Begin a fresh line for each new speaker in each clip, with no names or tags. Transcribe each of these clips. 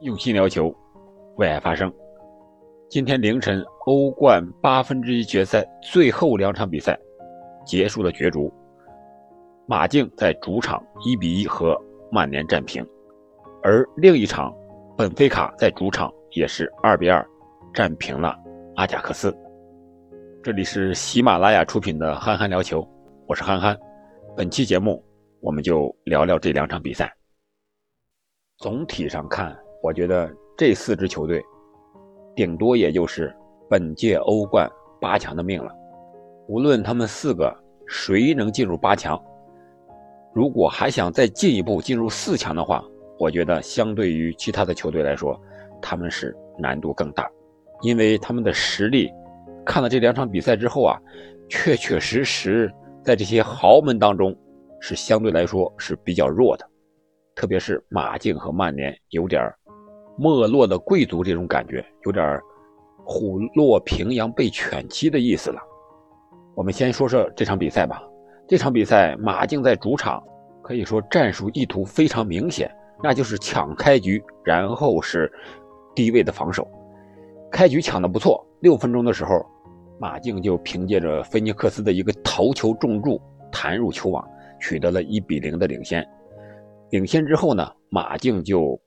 用心聊球，为爱发声。今天凌晨，欧冠八分之一决赛最后两场比赛结束了角逐。马竞在主场一比一和曼联战平，而另一场，本菲卡在主场也是二比二战平了阿贾克斯。这里是喜马拉雅出品的《憨憨聊球》，我是憨憨。本期节目，我们就聊聊这两场比赛。总体上看。我觉得这四支球队，顶多也就是本届欧冠八强的命了。无论他们四个谁能进入八强，如果还想再进一步进入四强的话，我觉得相对于其他的球队来说，他们是难度更大，因为他们的实力，看了这两场比赛之后啊，确确实实在这些豪门当中是相对来说是比较弱的，特别是马竞和曼联有点没落的贵族这种感觉，有点虎落平阳被犬欺的意思了。我们先说说这场比赛吧。这场比赛，马竞在主场，可以说战术意图非常明显，那就是抢开局，然后是低位的防守。开局抢的不错，六分钟的时候，马竞就凭借着菲尼克斯的一个头球重柱弹入球网，取得了一比零的领先。领先之后呢，马竞就。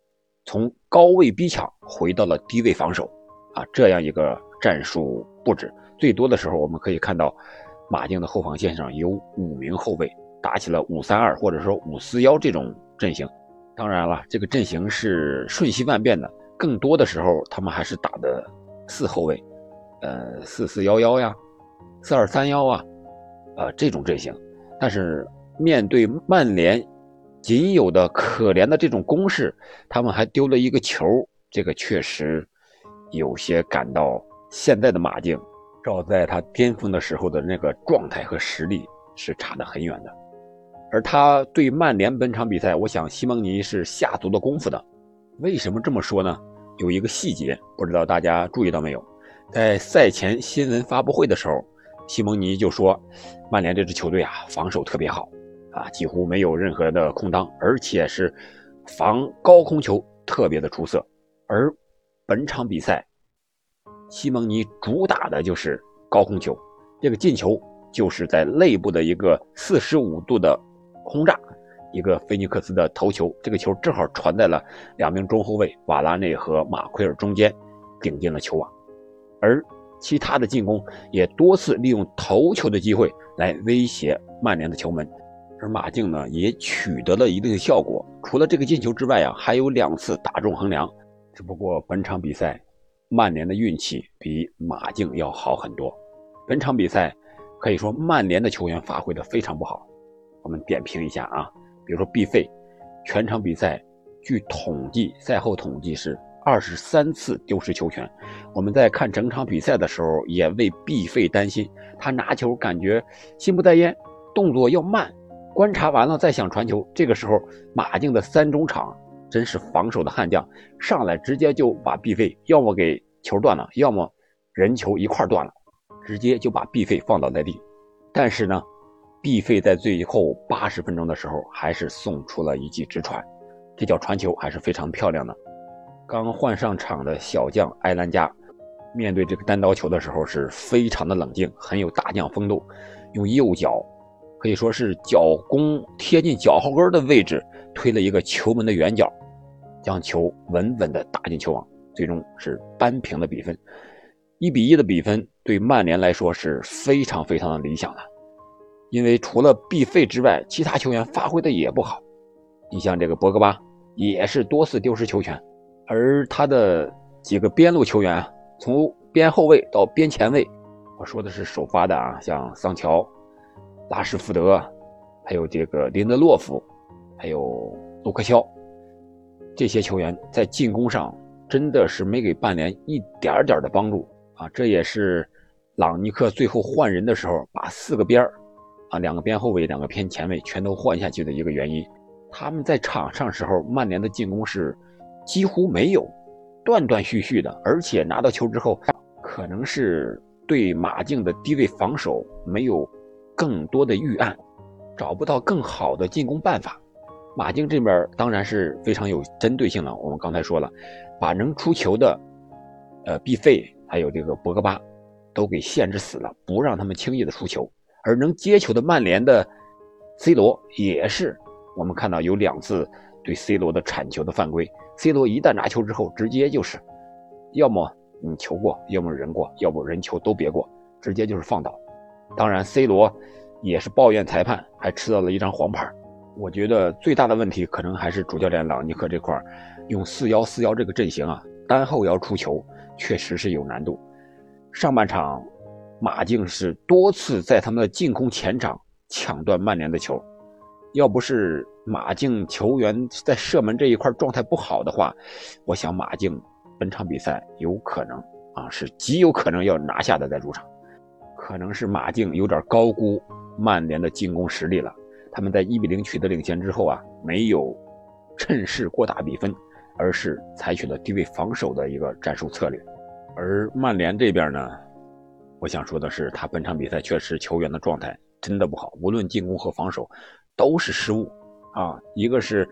从高位逼抢回到了低位防守，啊，这样一个战术布置，最多的时候我们可以看到，马竞的后防线上有五名后卫打起了五三二或者说五四幺这种阵型。当然了，这个阵型是瞬息万变的，更多的时候他们还是打的四后卫，呃，四四幺幺呀，四二三幺啊，呃，这种阵型。但是面对曼联。仅有的可怜的这种攻势，他们还丢了一个球，这个确实有些感到现在的马竞，照在他巅峰的时候的那个状态和实力是差得很远的。而他对曼联本场比赛，我想西蒙尼是下足了功夫的。为什么这么说呢？有一个细节，不知道大家注意到没有？在赛前新闻发布会的时候，西蒙尼就说，曼联这支球队啊，防守特别好。啊，几乎没有任何的空当，而且是防高空球特别的出色。而本场比赛，西蒙尼主打的就是高空球，这个进球就是在内部的一个四十五度的轰炸，一个菲尼克斯的头球，这个球正好传在了两名中后卫瓦拉内和马奎尔中间，顶进了球网。而其他的进攻也多次利用头球的机会来威胁曼联的球门。而马竞呢，也取得了一定的效果。除了这个进球之外啊，还有两次打中横梁。只不过本场比赛，曼联的运气比马竞要好很多。本场比赛可以说曼联的球员发挥的非常不好。我们点评一下啊，比如说毕费，全场比赛据统计，赛后统计是二十三次丢失球权。我们在看整场比赛的时候，也为毕费担心，他拿球感觉心不在焉，动作要慢。观察完了再想传球，这个时候马竞的三中场真是防守的悍将，上来直接就把毕费要么给球断了，要么人球一块断了，直接就把毕费放倒在地。但是呢，毕费在最后八十分钟的时候还是送出了一记直传，这脚传球还是非常漂亮的。刚换上场的小将埃兰加，面对这个单刀球的时候是非常的冷静，很有大将风度，用右脚。可以说是脚弓贴近脚后跟的位置推了一个球门的圆角，将球稳稳地打进球网，最终是扳平了比分，一比一的比分对曼联来说是非常非常的理想的，因为除了必费之外，其他球员发挥的也不好。你像这个博格巴也是多次丢失球权，而他的几个边路球员，从边后卫到边前卫，我说的是首发的啊，像桑乔。拉什福德，还有这个林德洛夫，还有卢克肖，这些球员在进攻上真的是没给曼联一点点的帮助啊！这也是朗尼克最后换人的时候把四个边啊，两个边后卫、两个偏前卫全都换下去的一个原因。他们在场上时候，曼联的进攻是几乎没有，断断续续的，而且拿到球之后，可能是对马竞的低位防守没有。更多的预案，找不到更好的进攻办法，马竞这边当然是非常有针对性了。我们刚才说了，把能出球的，呃，毕费还有这个博格巴，都给限制死了，不让他们轻易的出球。而能接球的曼联的 C 罗也是，我们看到有两次对 C 罗的铲球的犯规。C 罗一旦拿球之后，直接就是，要么你球过，要么人过，要不人球都别过，直接就是放倒。当然，C 罗也是抱怨裁判，还吃到了一张黄牌。我觉得最大的问题可能还是主教练朗尼克这块用四幺四幺这个阵型啊，单后腰出球确实是有难度。上半场，马竞是多次在他们的进攻前场抢断曼联的球，要不是马竞球员在射门这一块状态不好的话，我想马竞本场比赛有可能啊是极有可能要拿下的在主场，可能是马竞有点高估曼联的进攻实力了。他们在一比零取得领先之后啊，没有趁势过大比分，而是采取了低位防守的一个战术策略。而曼联这边呢，我想说的是，他本场比赛确实球员的状态真的不好，无论进攻和防守都是失误啊。一个是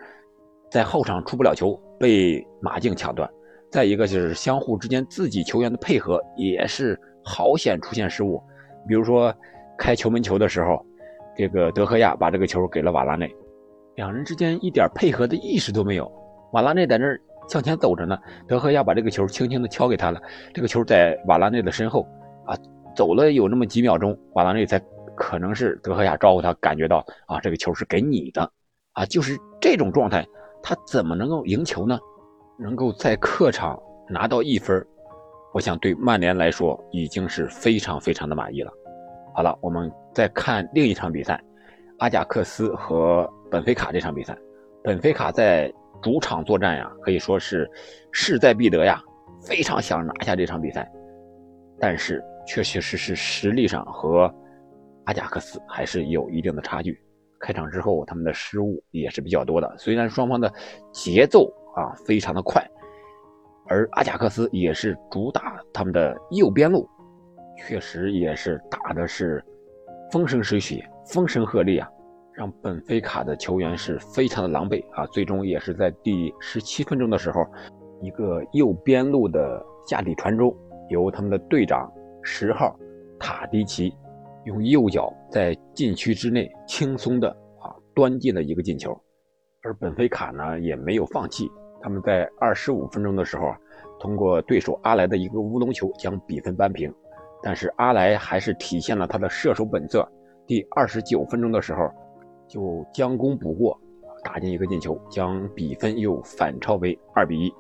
在后场出不了球，被马竞抢断；再一个就是相互之间自己球员的配合也是好险出现失误，比如说开球门球的时候。这个德赫亚把这个球给了瓦拉内，两人之间一点配合的意识都没有。瓦拉内在那儿向前走着呢，德赫亚把这个球轻轻的敲给他了。这个球在瓦拉内的身后啊，走了有那么几秒钟，瓦拉内才可能是德赫亚招呼他，感觉到啊，这个球是给你的啊，就是这种状态，他怎么能够赢球呢？能够在客场拿到一分，我想对曼联来说已经是非常非常的满意了。好了，我们再看另一场比赛，阿贾克斯和本菲卡这场比赛。本菲卡在主场作战呀，可以说是势在必得呀，非常想拿下这场比赛。但是确确实实实力上和阿贾克斯还是有一定的差距。开场之后他们的失误也是比较多的，虽然双方的节奏啊非常的快，而阿贾克斯也是主打他们的右边路。确实也是打的是风生水起、风声鹤唳啊，让本菲卡的球员是非常的狼狈啊。最终也是在第十七分钟的时候，一个右边路的下底传中，由他们的队长十号塔迪奇用右脚在禁区之内轻松的啊端进了一个进球。而本菲卡呢也没有放弃，他们在二十五分钟的时候，通过对手阿莱的一个乌龙球将比分扳平。但是阿莱还是体现了他的射手本色。第二十九分钟的时候，就将功补过，打进一个进球，将比分又反超为二比一。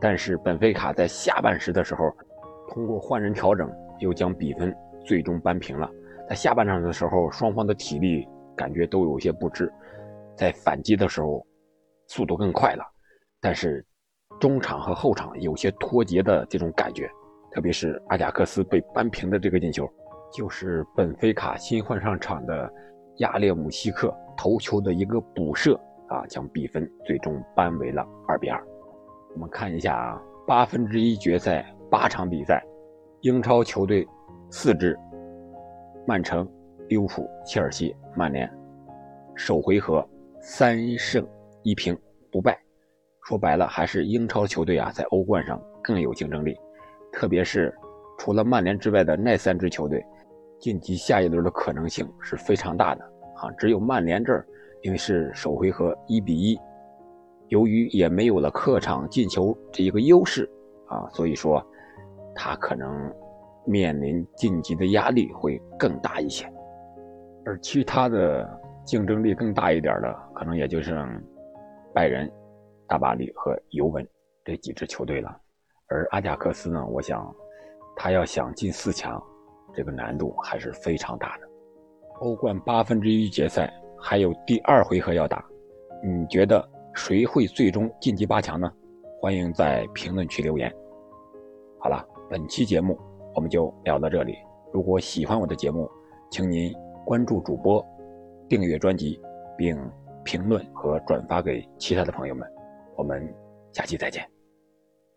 但是本菲卡在下半时的时候，通过换人调整，又将比分最终扳平了。在下半场的时候，双方的体力感觉都有些不支，在反击的时候速度更快了，但是中场和后场有些脱节的这种感觉。特别是阿贾克斯被扳平的这个进球，就是本菲卡新换上场的亚列姆西克头球的一个补射啊，将比分最终扳为了二比二。我们看一下啊，八分之一决赛八场比赛，英超球队四支：曼城、利物浦、切尔西、曼联，首回合三胜一平不败。说白了，还是英超球队啊，在欧冠上更有竞争力。特别是除了曼联之外的那三支球队，晋级下一轮的可能性是非常大的啊！只有曼联这儿，因为是首回合一比一，由于也没有了客场进球这一个优势啊，所以说他可能面临晋级的压力会更大一些。而其他的竞争力更大一点的，可能也就剩拜仁、大巴黎和尤文这几支球队了。而阿贾克斯呢？我想，他要想进四强，这个难度还是非常大的。欧冠八分之一决赛还有第二回合要打，你觉得谁会最终晋级八强呢？欢迎在评论区留言。好了，本期节目我们就聊到这里。如果喜欢我的节目，请您关注主播，订阅专辑，并评论和转发给其他的朋友们。我们下期再见。